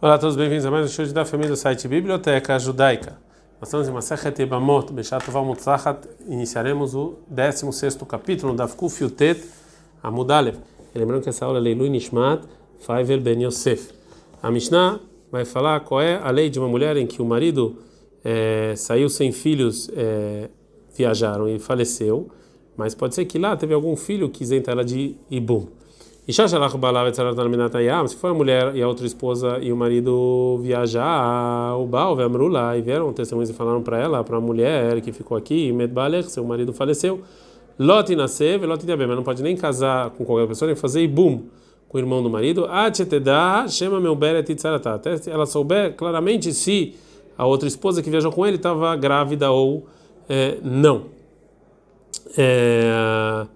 Olá a todos, bem-vindos a mais um show da família do site Biblioteca Judaica. Nós estamos em Masechet Ebamot, Beshat Valmutzachat, iniciaremos o 16º capítulo da Kuf Yutet Amudalev. Lembrando que essa aula é Leilu Nishmat Faivel Ben Yosef. A Mishnah vai falar qual é a lei de uma mulher em que o marido é, saiu sem filhos, é, viajaram e faleceu, mas pode ser que lá teve algum filho que isenta ela de Ibum. E se for a mulher e a outra esposa e o marido viajar, o Baal, lá e vieram testemunhos e falaram para ela, para a mulher que ficou aqui, Medbalech, seu marido faleceu, Lot nasceu, Lot mas não pode nem casar com qualquer pessoa, nem fazer ibum com o irmão do marido, chama meu Até ela souber claramente se a outra esposa que viajou com ele estava grávida ou é, não. É,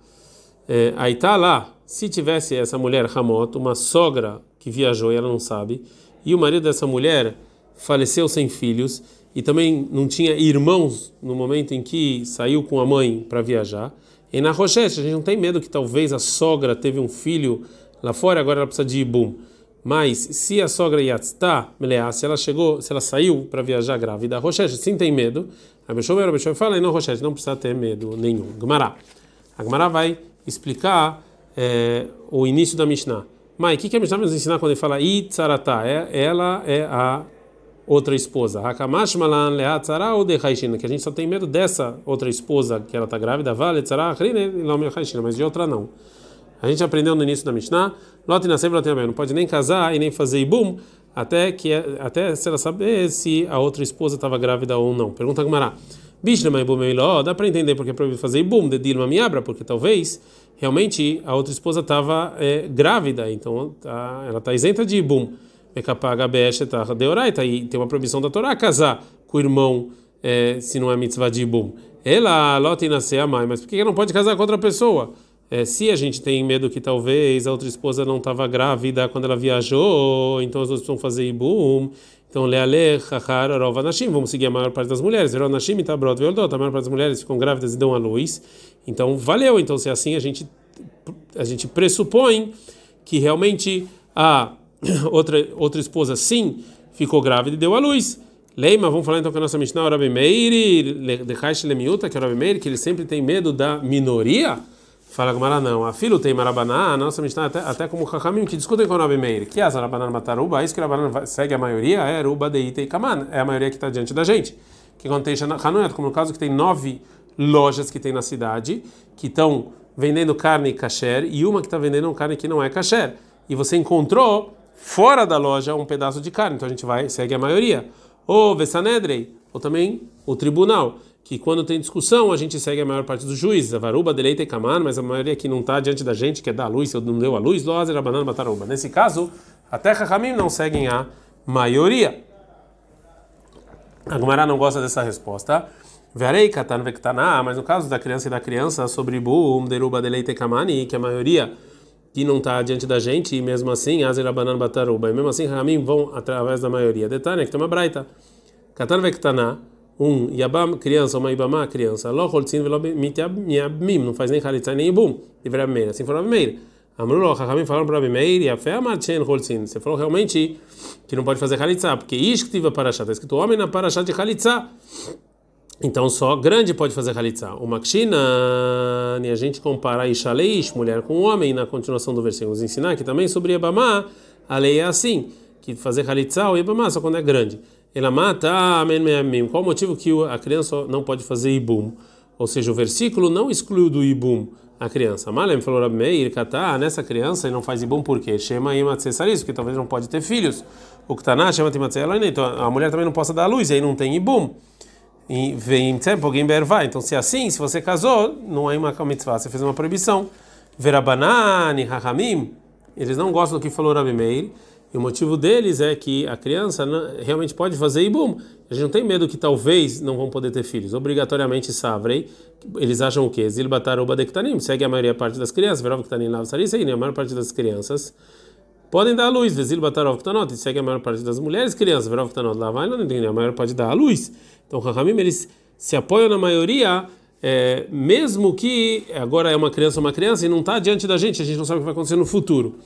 é, aí tá lá se tivesse essa mulher Ramot, uma sogra que viajou e ela não sabe, e o marido dessa mulher faleceu sem filhos e também não tinha irmãos no momento em que saiu com a mãe para viajar, e na Rochette a gente não tem medo que talvez a sogra teve um filho lá fora, agora ela precisa de ibum. Mas se a sogra Yatzta, se ela chegou, se ela saiu para viajar grávida, Rochette sim tem medo. A Bechove, a Bechove fala, não, Rochette, não precisa ter medo nenhum. Gmará. A Gmará vai explicar é, o início da Mishnah. Mas o que, que a Mishnah vai nos ensinar quando ele fala Itzarata? É, ela é a outra esposa. Hakamash malan leatzara ou de Haishina, que a gente só tem medo dessa outra esposa que ela está grávida, vale tzara mas de outra não. A gente aprendeu no início da Mishnah, Lot nasceu, Lot não pode nem casar e nem fazer ibum até que até se ela saber se a outra esposa estava grávida ou não. Pergunta Gumará. Bishlema ibum dá para entender porque é proibido fazer ibum de Dilma Miabra, porque talvez realmente a outra esposa estava é, grávida, então tá, ela está isenta de ibum. Mekapaga tá e tem uma proibição da Torá casar com o irmão é, se não é mitzvah de ibum. Ela lota nascer a mãe, mas por que não pode casar com outra pessoa? É, se a gente tem medo que talvez a outra esposa não estava grávida quando ela viajou, então as duas precisam fazer ibum. Então, leale, chachar, rova, nashim, vamos seguir a maior parte das mulheres. Verão nashim, tabrot, veordot, a maior parte das mulheres ficam grávidas e dão à luz. Então, valeu. Então, se é assim, a gente, a gente pressupõe que realmente a outra, outra esposa, sim, ficou grávida e deu à luz. Leima, vamos falar então com a nossa Mishnah, Rabi Meir, de Kaish Lemiuta, que é Rabi Meir, que ele sempre tem medo da minoria. Fala Gumara não. A filho tem marabaná, a nossa Mishnah até, até como Chachamim, que discutem com o Rabi Meir. Que as arabaná mataruba, isso que o rabaná segue a maioria, é ruba de ite e kaman, é a maioria que está diante da gente. Que contém Hanuyat, como no caso que tem nove lojas que tem na cidade, que estão vendendo carne kasher, e uma que está vendendo carne que não é kasher. E você encontrou fora da loja um pedaço de carne, então a gente vai, segue a maioria. Ou Vesanedrei, ou também o tribunal que quando tem discussão a gente segue a maior parte dos juízes, a varuba, deleita e kaman, mas a maioria que não está diante da gente, que é dar a luz, se não deu a luz, lozer, abanana, bataruba. Nesse caso, até Rahamim não seguem a maioria. A Gumara não gosta dessa resposta. Verei katan mas no caso da criança e da criança, sobre boom, deruba, deleita e kamani, que a maioria que não está diante da gente, e mesmo assim, azer, abanana, bataruba, e mesmo assim, Rahamim vão através da maioria. Detalhe, que tem uma braita. Katan um Yabam, criança, uma Ibama, criança. Lo holtzin velo miabmim, não faz nem halitzai nem ibum. Livre Meir. Assim falou Meir. Amrulo, Chachamim falaram para Meir, e a fé amarchen holtzin. Você falou realmente que não pode fazer halitzá, porque ish que tive parashá, está escrito homem na parashá de halitzá. Então só grande pode fazer halitzá. O makshina, e a gente compara Ishaleish, mulher com homem, na continuação do versículo, nos ensinar que também sobre Yabamá, a lei é assim, que fazer halitzá ou Yabamá só quando é grande. Ela mata, amém, Qual o motivo que a criança não pode fazer ibum? Ou seja, o versículo não excluiu do ibum a criança. Malem falou Rabi Katá, nessa criança e não faz ibum por quê? Shema imatzesaris, porque talvez não pode ter filhos. O Ktaná chama timatzesaris, então a mulher também não possa dar luz, aí não tem ibum. E vem alguém vai. Então, se é assim, se você casou, não é uma mitzvah, você fez uma proibição. Verabanani, Rahamim, eles não gostam do que falou Rabi Meir. E o motivo deles é que a criança realmente pode fazer ibum. A gente não tem medo que talvez não vão poder ter filhos. Obrigatoriamente savrei. Eles acham o quê? Zilbataruba dektanim. Segue a maioria parte das crianças. Verov ktanim lav sarisei. A maior parte das crianças podem dar a luz. Zilbatarov ktanot. Segue a maior parte das mulheres crianças. Verov ktanot lavai não entendem. A maior parte dá a luz. Então, Rahamim, eles se apoiam na maioria. É, mesmo que agora é uma criança uma criança e não está diante da gente, a gente não sabe o que vai acontecer no futuro.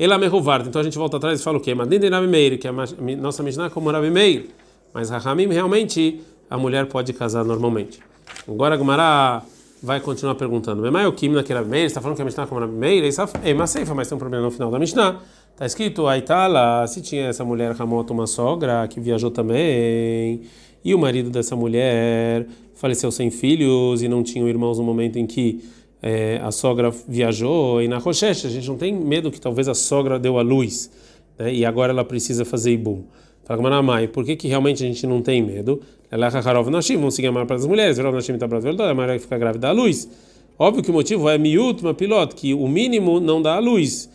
Ela meruvarda. Então a gente volta atrás e fala o quê? Meir, que é a nossa Mishnah é como Rabi Meir. Mas Rahamim realmente a mulher pode casar normalmente. Agora a Gumara vai continuar perguntando. Mas o Kim naquele Rabi Meir, está falando que a Mishnah é como Rabi Meir? É uma ceifa, mas tem um problema no final da Mishnah. Está escrito, Aitala, se tinha essa mulher Ramot, uma sogra, que viajou também, e o marido dessa mulher faleceu sem filhos e não tinham irmãos no momento em que é, a sogra viajou, e na Rocheche a gente não tem medo que talvez a sogra deu a luz, né, e agora ela precisa fazer ibum. Fala, por que, que realmente a gente não tem medo? Ela é vamos seguir a maior parte das mulheres, a mulher vai ficar grávida da luz. Óbvio que o motivo é miúdo, uma piloto, que o mínimo não dá a luz.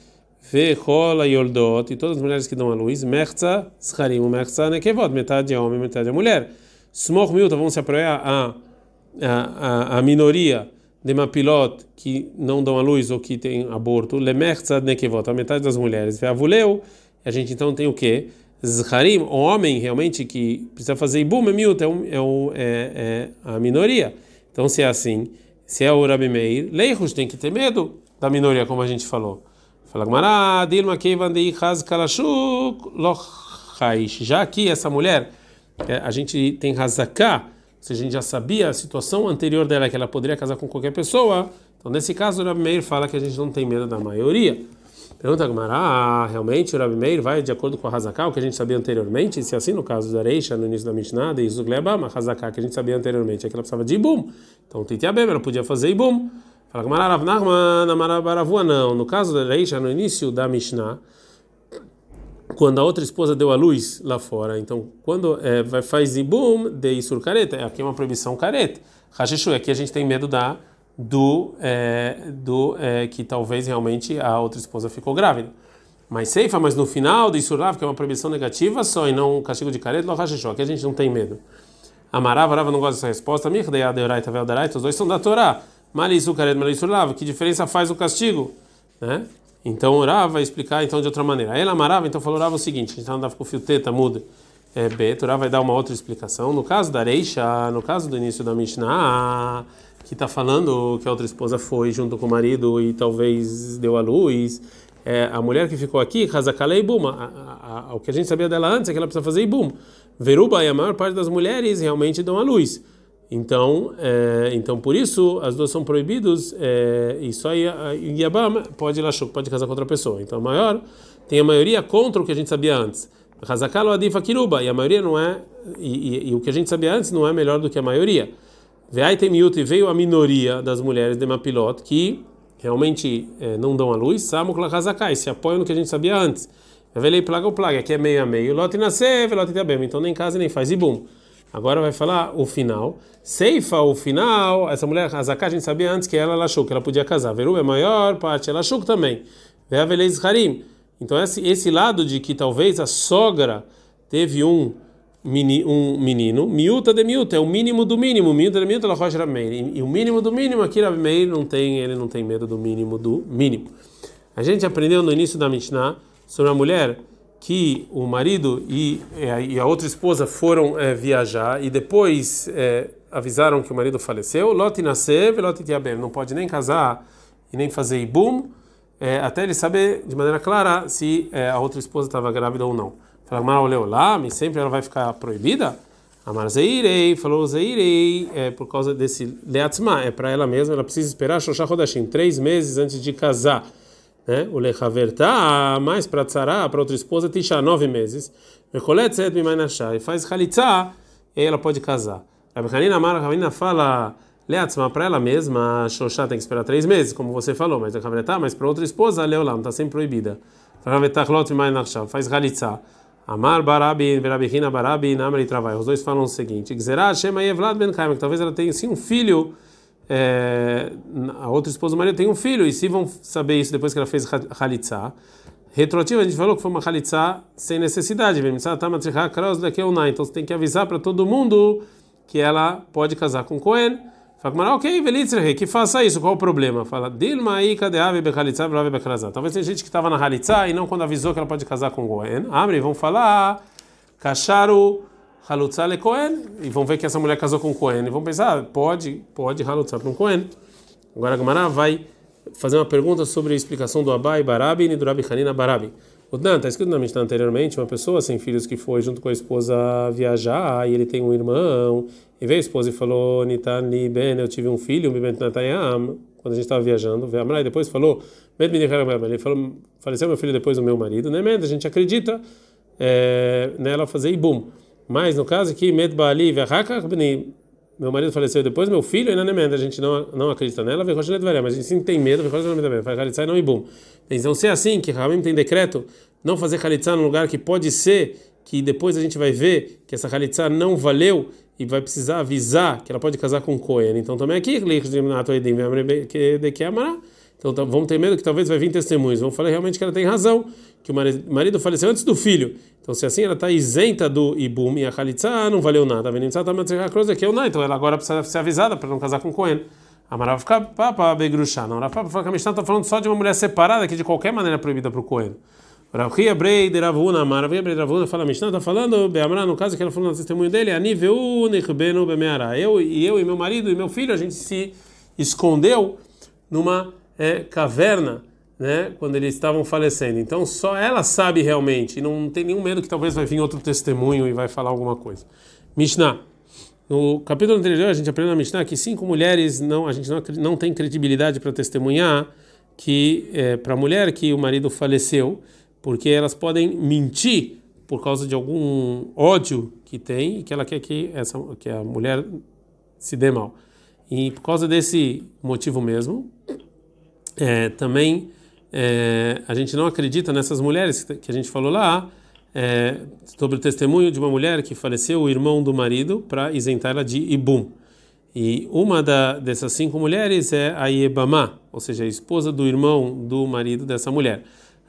Vechola Yoldot, e todas as mulheres que dão a luz, Merza, Scharim, Merza, Nekevot, metade é homem, metade é mulher. Smor Miúta, vão se apoiar a, a, a, a minoria de Mapilot que não dão a luz ou que tem aborto, Lemerza, Nekevot, a metade das mulheres. Veavuleu, a gente então tem o quê? Zharim, o homem realmente que precisa fazer Ibum, é miúta, é, é, a minoria. Então, se é assim, se é o Rabi Meir, Leichus tem que ter medo da minoria, como a gente falou. Já aqui, essa mulher, a gente tem Hazaká, seja, a gente já sabia a situação anterior dela, que ela poderia casar com qualquer pessoa. Então, nesse caso, o Rabi Meir fala que a gente não tem medo da maioria. Pergunta Gmará, realmente o Rabi Meir vai de acordo com a Hazaká, o que a gente sabia anteriormente? Se assim, no caso da Reisha, no início da Mishnah, de Izugleba, a Hazaká, que a gente sabia anteriormente, é que ela precisava de Ibum. Então, Titiabem, ela podia fazer Ibum. Fala Gamara Rav Nachman, Amarabaravua não. No caso da Reisha, no início da Mishnah, quando a outra esposa deu a luz lá fora, então quando é, vai faz ibum de isur careta, aqui é uma proibição careta. Hashishu, aqui a gente tem medo da do é, do é, que talvez realmente a outra esposa ficou grávida. Mas seifa, mas no final de isurav, que é uma proibição negativa só e não um castigo de careta, lo hashishu, aqui a gente não tem medo. Amarava, Rava não gosta dessa resposta. Mirdeia, Deoraita, os dois são da Torá. Malisu karet, malisu lava. Que diferença faz o castigo? Né? Então Urava vai explicar então de outra maneira. Ela amarava, então falou Urava o seguinte, a gente andava com o fio teta, muda. É, B, Urava vai dar uma outra explicação. No caso da Reisha, no caso do início da Mishnah, que está falando que a outra esposa foi junto com o marido e talvez deu a luz, é, a mulher que ficou aqui, Hazakalei Buma, o que a gente sabia dela antes é que ela precisa fazer Ibum. Veruba e a maior parte das mulheres realmente dão a luz. Então, é, então por isso as duas são proibidos é, e só Yabam pode ir pode casar com outra pessoa. Então a maior tem a maioria contra o que a gente sabia antes. Hazakalo Adifa Kiruba e a maioria não é e, e, e, o que a gente sabia antes não é melhor do que a maioria. E veio a minoria das mulheres de Mapilot que realmente é, não dão a luz, Samuk Hazakai, se apoiam no que a gente sabia ans Velei plaga ou plaga, aqui é meio a meio. Lot nascer, velot então nem casa nem faz e bum. Agora vai falar o final. Seifa, o final, essa mulher, Hazaká, a gente sabia antes que ela achou que ela podia casar. Veru é a maior parte, ela achou também. Veavelez Harim. Então esse, esse lado de que talvez a sogra teve um, um menino, miúta de miúta, é o mínimo do mínimo, miúta de miúta, ela rocha Rameir. E o mínimo do mínimo aqui, Rameir não tem, ele não tem medo do mínimo do mínimo. A gente aprendeu no início da Mishnah sobre a mulher que o marido e, e a outra esposa foram é, viajar e depois é, avisaram que o marido faleceu, Lot nasceu, Lot tiabem, não pode nem casar e nem fazer ibum, é, até ele saber de maneira clara se a outra esposa estava grávida ou não. Fala, olhou lá, mas sempre ela vai ficar proibida? Amar Zeirei, falou Zeirei, é por causa desse Leatzma, é para ela mesma, ela precisa esperar Shoshá Hodashim, três meses antes de casar né? O lechaverta, mais para tzara, para outra esposa, tisha, nove meses. E faz halitzá, e ela pode casar. A Hanina Mara, Hanina fala, leatzma, para ela mesma, Xoxá tem que esperar três meses, como você falou, mas lechaverta, mas para outra esposa, leolam, está sempre proibida. Faz halitzá. Amar Barabi, Verabihina Barabi, Namri Travai. Os dois falam o seguinte: Gzerá, Shema Evlad Ben Kaim, talvez ela tenha sim um filho é, a outra esposa do marido tem um filho, e se vão saber isso depois que ela fez halitzá, retroativo, a gente falou que foi uma halitzá sem necessidade, então você tem que avisar para todo mundo que ela pode casar com Cohen. Fala, ok, Velitzrehe, que faça isso, qual o problema? Fala, Dilma aí, cadê a Bechalitzá, Talvez tenha gente que estava na halitzá e não quando avisou que ela pode casar com Cohen. Abre, vão falar, Cacharu. Halutzah le Cohen, e vão ver que essa mulher casou com Cohen, e vão pensar, ah, pode, pode Halutzah para um Cohen. Agora a Gamara vai fazer uma pergunta sobre a explicação do Abai Barabi e do Rabi Hanina. O Dan está escrito na Mishnah anteriormente, uma pessoa sem filhos que foi junto com a esposa viajar, e ele tem um irmão, e veio a esposa e falou, Nitani Ben, eu tive um filho, Bibent Natayam, quando a gente estava viajando, e depois falou, ele falou, faleceu meu filho depois do meu marido, né? A gente acredita é, nela fazer ibum. Mas no caso aqui, Med Bali meu marido faleceu depois, meu filho ainda não é a gente não, não acredita nela, mas a gente sim tem medo, faz Khalitsa e não ibum. Então, se é assim, que Ramim tem decreto, não fazer Khalitsa num lugar que pode ser que depois a gente vai ver que essa Khalitsa não valeu e vai precisar avisar que ela pode casar com Cohen. Então, também aqui, que então tá, vamos ter medo que talvez vai vir testemunhos. Vamos falar realmente que ela tem razão, que o marido faleceu antes do filho. Então se assim ela está isenta do ibum e a khalitza não valeu nada. A a não. Então ela agora precisa ser avisada para não casar com Cohen. A Marav fica para begruxar. Não, Rafa fala que a Mishnah está falando só de uma mulher separada que de qualquer maneira é proibida para o Cohen. Ravia Brei de Ravuna, Maravia Brei de Ravuna fala, a Mishnah está falando, Beamra, no caso que ela falou no testemunho dele, Aniveu Nechbenu Bemeara. Eu e eu e meu marido e meu filho, a gente se escondeu numa é, caverna, né, quando eles estavam falecendo. Então só ela sabe realmente, não tem nenhum medo que talvez vai vir outro testemunho e vai falar alguma coisa. Mishnah. No capítulo anterior a gente aprendeu na Mishnah que cinco mulheres não a gente não, não tem credibilidade para testemunhar que é, para a mulher que o marido faleceu, porque elas podem mentir por causa de algum ódio que tem e que ela quer que essa que a mulher se dê mal. E por causa desse motivo mesmo, é, também é, a gente não acredita nessas mulheres que a gente falou lá é, sobre o testemunho de uma mulher que faleceu o irmão do marido para isentar ela de ibum. E uma da, dessas cinco mulheres é a Yebamá, ou seja, a esposa do irmão do marido dessa mulher.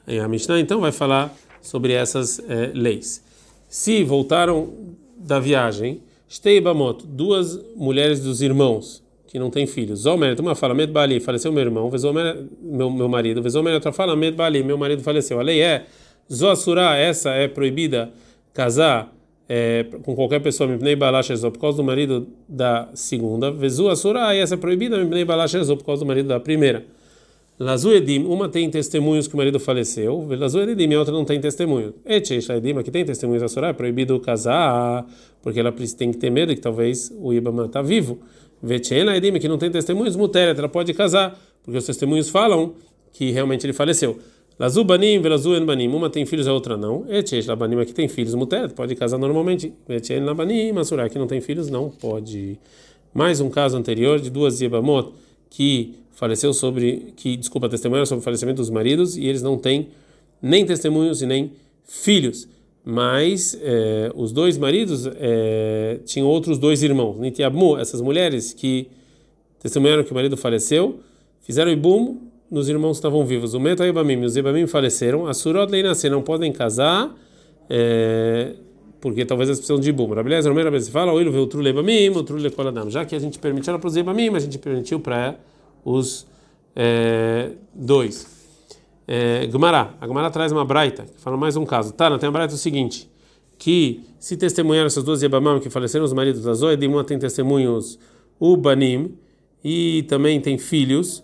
E a Mishnah então vai falar sobre essas é, leis. Se voltaram da viagem, Shteibamot, duas mulheres dos irmãos, que não tem filhos. Zomer, uma fala, Med Bali, faleceu meu irmão, Vezomer, meu, meu marido, Vezomer, outra fala, Med Bali, meu marido faleceu. A lei é, Zoasura, essa é proibida casar é, com qualquer pessoa, Mipnei Balashezó, por causa do marido da segunda. Vezu Asura, essa é proibida, Mipnei Balashezó, por causa do marido da primeira. Lazu Edim, uma tem testemunhos que o marido faleceu, Lazu Edim, a outra não tem testemunho. Etcheish Edim, que tem testemunhos Asura, é proibido casar, porque ela tem que ter medo que talvez o Ibama está vivo. Vetchena Edim, que não tem testemunhos, Muteret, ela pode casar, porque os testemunhos falam que realmente ele faleceu. Lazu Banim, Velazu Banim, uma tem filhos, a outra não. Etchesh Labanim, que tem filhos, Muteret, pode casar normalmente. Vetchen Labanim, Masurá, que não tem filhos, não pode. Mais um caso anterior de duas Yebamot que faleceu sobre, que, desculpa, testemunharam sobre o falecimento dos maridos e eles não têm nem testemunhos e nem filhos mas é, os dois maridos é, tinham outros dois irmãos. Nitiabmu, essas mulheres que testemunharam que o marido faleceu, fizeram ibum nos irmãos que estavam vivos. O Meta e os Ibamim faleceram. A Surot Leinassi não podem casar, é, porque talvez eles precisam de ibum. Rabeleza, Romero, Rabeleza fala, o veio o Trule Ibamim, o Trule Koladam. Já que a gente permitiu para os Ibamim, a gente permitiu para os dois é, Gumará. A Gumará traz uma braita, que fala mais um caso. Tá, tem a braita o seguinte, que se testemunharam essas duas Yebamam que faleceram os maridos da Zoe, de uma tem testemunhos Ubanim, e também tem filhos,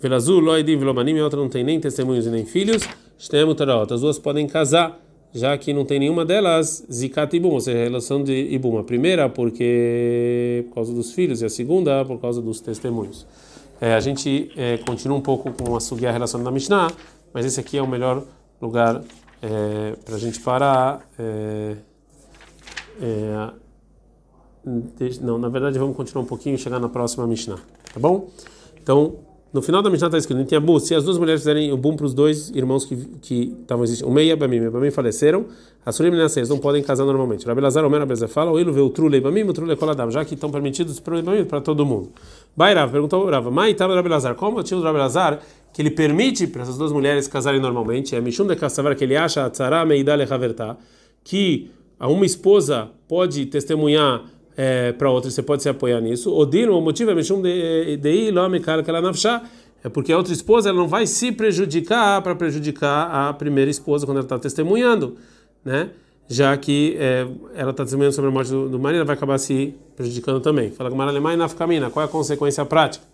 Velazul, Loidim, Velobanim, e a outra não tem nem testemunhos e nem filhos, As duas podem casar, já que não tem nenhuma delas Zikat Ibum, ou seja, a relação de Ibum. A primeira porque por causa dos filhos, e a segunda por causa dos testemunhos. É, a gente é, continua um pouco com a Sugia relacionada da Mishnah, mas esse aqui é o melhor lugar é, para a gente parar. É, é, não, na verdade vamos continuar um pouquinho e chegar na próxima Mishnah, tá bom? Então, no final da Mishnah está escrito: Tinha se as duas mulheres fizerem o bum para os dois irmãos que estavam existindo, o Meia e Bamim, Bamim faleceram, as eles não podem casar normalmente. Rabi Lazar, Omer, Abelzer fala: O Ilu vê o Trule Bamim, o Trule Koladam, já que estão permitidos para todo mundo. Bairav perguntou Rava, Mai Tava Rabi Lazar, como tinha o Rabi Lazar que ele permite para essas duas mulheres casarem normalmente, é Mishum de Kassavar, que ele acha, Tzara Meidale Haverta, que uma esposa pode testemunhar é, para outra, você pode se apoiar nisso. Odino, o motivo é Mishum de que ela nafshá, é porque a outra esposa ela não vai se prejudicar para prejudicar a primeira esposa quando ela está testemunhando, né? Já que é, ela está testemunhando sobre a morte do, do marido, ela vai acabar se prejudicando também. Fala com Maralemai Nafkamina, qual é a consequência prática?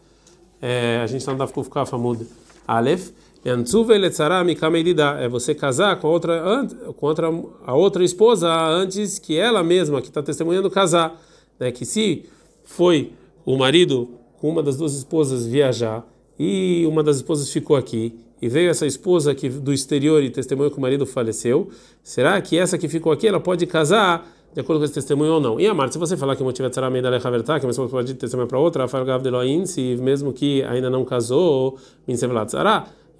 É, a gente está no Daf Kuf Kaf Amud Aleph. É você casar com outra, com outra, a outra esposa antes que ela mesma, que está testemunhando, casar. Né? Que se foi o marido com uma das duas esposas viajar e uma das esposas ficou aqui e veio essa esposa que do exterior e testemunhou que o marido faleceu, será que essa que ficou aqui ela pode casar de acordo com esse testemunho ou não? E a Marta, se você falar que o motivo é tzara meida lechavertá, que uma esposa pode testemunhar para outra, afalgav deloin, se mesmo que ainda não casou, minsevlat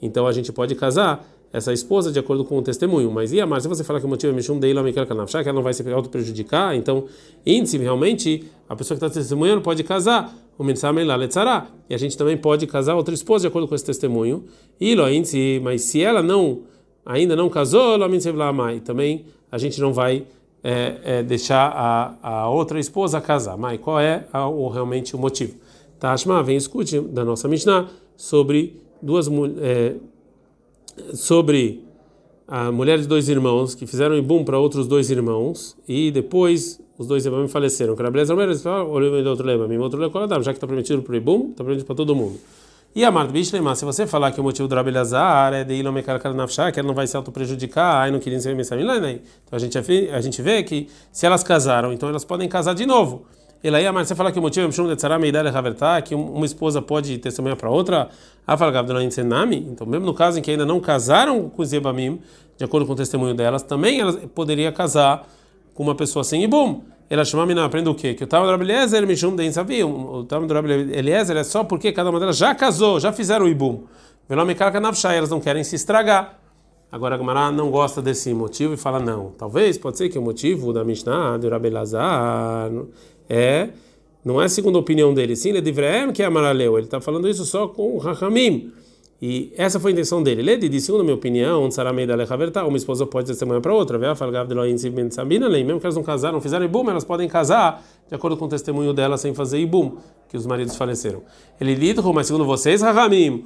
então a gente pode casar essa esposa de acordo com o testemunho. Mas e a Marta, se você falar que o motivo é mishum deila mikel kanafshá, que ela não vai se auto prejudicar, então índice realmente a pessoa que está testemunhando pode casar o E a gente também pode casar outra esposa de acordo com esse testemunho. Mas se ela não ainda não casou, também a gente não vai é, é, deixar a, a outra esposa casar. Mas qual é a, o, realmente o motivo? Tashma vem escute da nossa Mishnah sobre duas é, sobre a mulher de dois irmãos que fizeram ibum para outros dois irmãos e depois os dois irmãos faleceram. Já que está permitido para o ibum, está permitido para todo mundo. E a Marta Bishlema, se você falar que o motivo do Rabelazar é de Ilom Nafshah, que ela não vai se auto-prejudicar, aí não queria ser Então a gente, a gente vê que se elas casaram, então elas podem casar de novo. Ele aí, Marta, você falar que o motivo é de que uma esposa pode testemunhar para outra, a Falgavdana Senami, então mesmo no caso em que ainda não casaram com os Zebamim, de acordo com o testemunho delas, também ela poderia casar com uma pessoa sem Ibum. Ela chama a menina, aprende o quê? Que o Talmud Rabi Eliezer, Mishum Den Savi, o Talmud Rabi Eliezer é só porque cada uma delas já casou, já fizeram o Ibum. Velome Karka Nafshai, elas não querem se estragar. Agora a Gamara não gosta desse motivo e fala não. Talvez, pode ser que o motivo da Mishnah, do Rabi Lazar, é, não é segundo a opinião dele, sim, é que é Amaraleu, ele está falando isso só com Rahamim. E essa foi a intenção dele. Ele disse, segundo a minha opinião, uma esposa pode testemunhar para outra. Mesmo que elas não casaram, não fizeram ibum, elas podem casar de acordo com o testemunho dela sem fazer ibum, que os maridos faleceram. Ele disse, mas segundo vocês, Rahamim,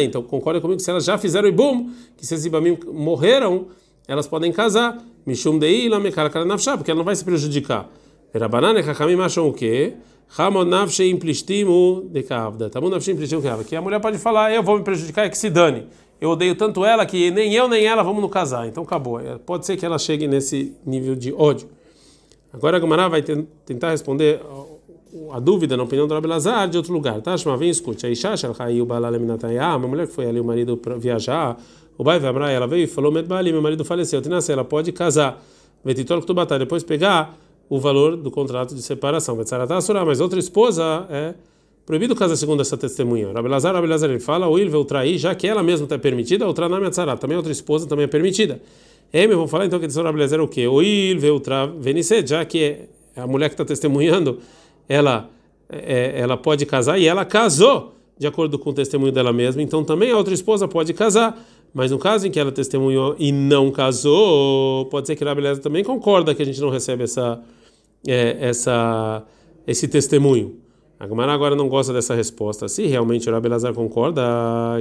então concorda comigo que se elas já fizeram ibum, que se esses ibamim morreram, elas podem casar. Mishum dei porque ela não vai se prejudicar. Rabanane, Rahamim acham o quê? Hamonavshei implistimu de kavda. Tamunavshei implistimu kavda. Que a mulher pode falar, eu vou me prejudicar, é que se dane. Eu odeio tanto ela que nem eu nem ela vamos no casar. Então acabou. É, pode ser que ela chegue nesse nível de ódio. Agora a Gumara vai tentar responder a dúvida na opinião do Rabi Lazar de outro lugar. Tá? Shema, vem escute. A Isha Shalchai o Balal Minatayah, uma mulher que foi ali o marido para viajar, o Bai Vamra, ela veio e falou: Medbali, meu marido faleceu. Tinassi, ela pode casar. Vetitol Ktubatá, depois pegar o valor do contrato de separação. Mas outra esposa é proibido casar segundo essa testemunha. Rabelazar, Rabelazar, ele fala, o Ilve, trair, já que ela mesma está permitida, outra nome é também outra esposa também é permitida. Eme, vamos falar então que a Rabelazar o quê? O Ilve, tra venice, já que a mulher que está testemunhando, ela, é, ela pode casar e ela casou de acordo com o testemunho dela mesma, então também a outra esposa pode casar. Mas no caso em que ela testemunhou e não casou, pode ser que a Rabeleza também concorda que a gente não recebe essa é, essa, esse testemunho. A Gamara agora não gosta dessa resposta. Se realmente o Rabelazar concorda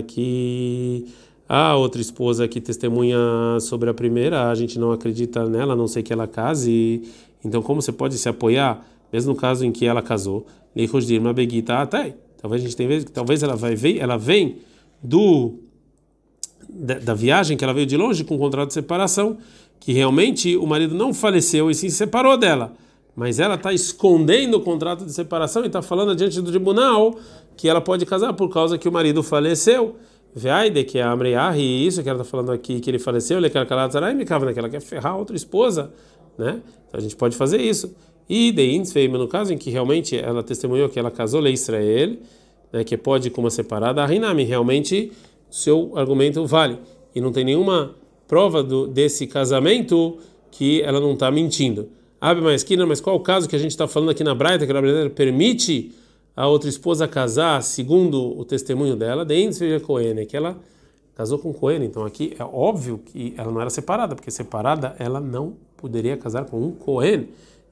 que a outra esposa que testemunha sobre a primeira, a gente não acredita nela, a não sei que ela case. Então, como você pode se apoiar, mesmo no caso em que ela casou? Talvez a gente tenha talvez ela vai ver, ela vem do da, viagem que ela veio de longe com um contrato de separação, que realmente o marido não faleceu e se separou dela mas ela está escondendo o contrato de separação e está falando diante do tribunal que ela pode casar por causa que o marido faleceu. Veaide, que é a Amriahi, isso que ela está falando aqui, que ele faleceu, ele quer calar cava que ela quer ferrar outra esposa, né? Então a gente pode fazer isso. E de Insfeima, no caso em que realmente ela testemunhou que ela casou lei Israel, né, que pode com uma separada, a Rinami, realmente seu argumento vale. E não tem nenhuma prova do, desse casamento que ela não está mentindo. Abre uma esquina, mas qual o caso que a gente está falando aqui na Braita, que a Braita permite a outra esposa casar segundo o testemunho dela, de Cohen, que ela casou com Cohen. Então aqui é óbvio que ela não era separada, porque separada ela não poderia casar com um Cohen.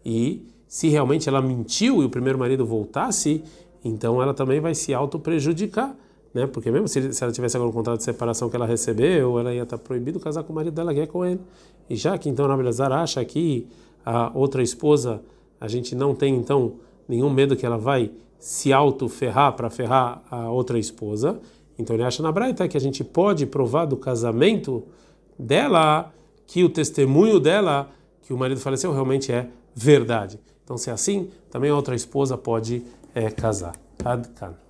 E se realmente ela mentiu e o primeiro marido voltasse, então ela também vai se auto-prejudicar né? Porque mesmo se, se ela tivesse agora um contrato de separação que ela recebeu, ela ia estar proibido casar com o marido dela, que é com ele. E já que então Rabelazar acha que a outra esposa, a gente não tem então nenhum medo que ela vai se auto-ferrar para ferrar a outra esposa, então ele acha na Braita que a gente pode provar do casamento dela que o testemunho dela que o marido faleceu realmente é verdade. Então, se é assim, também a outra esposa pode é, casar. Tá, Adkan.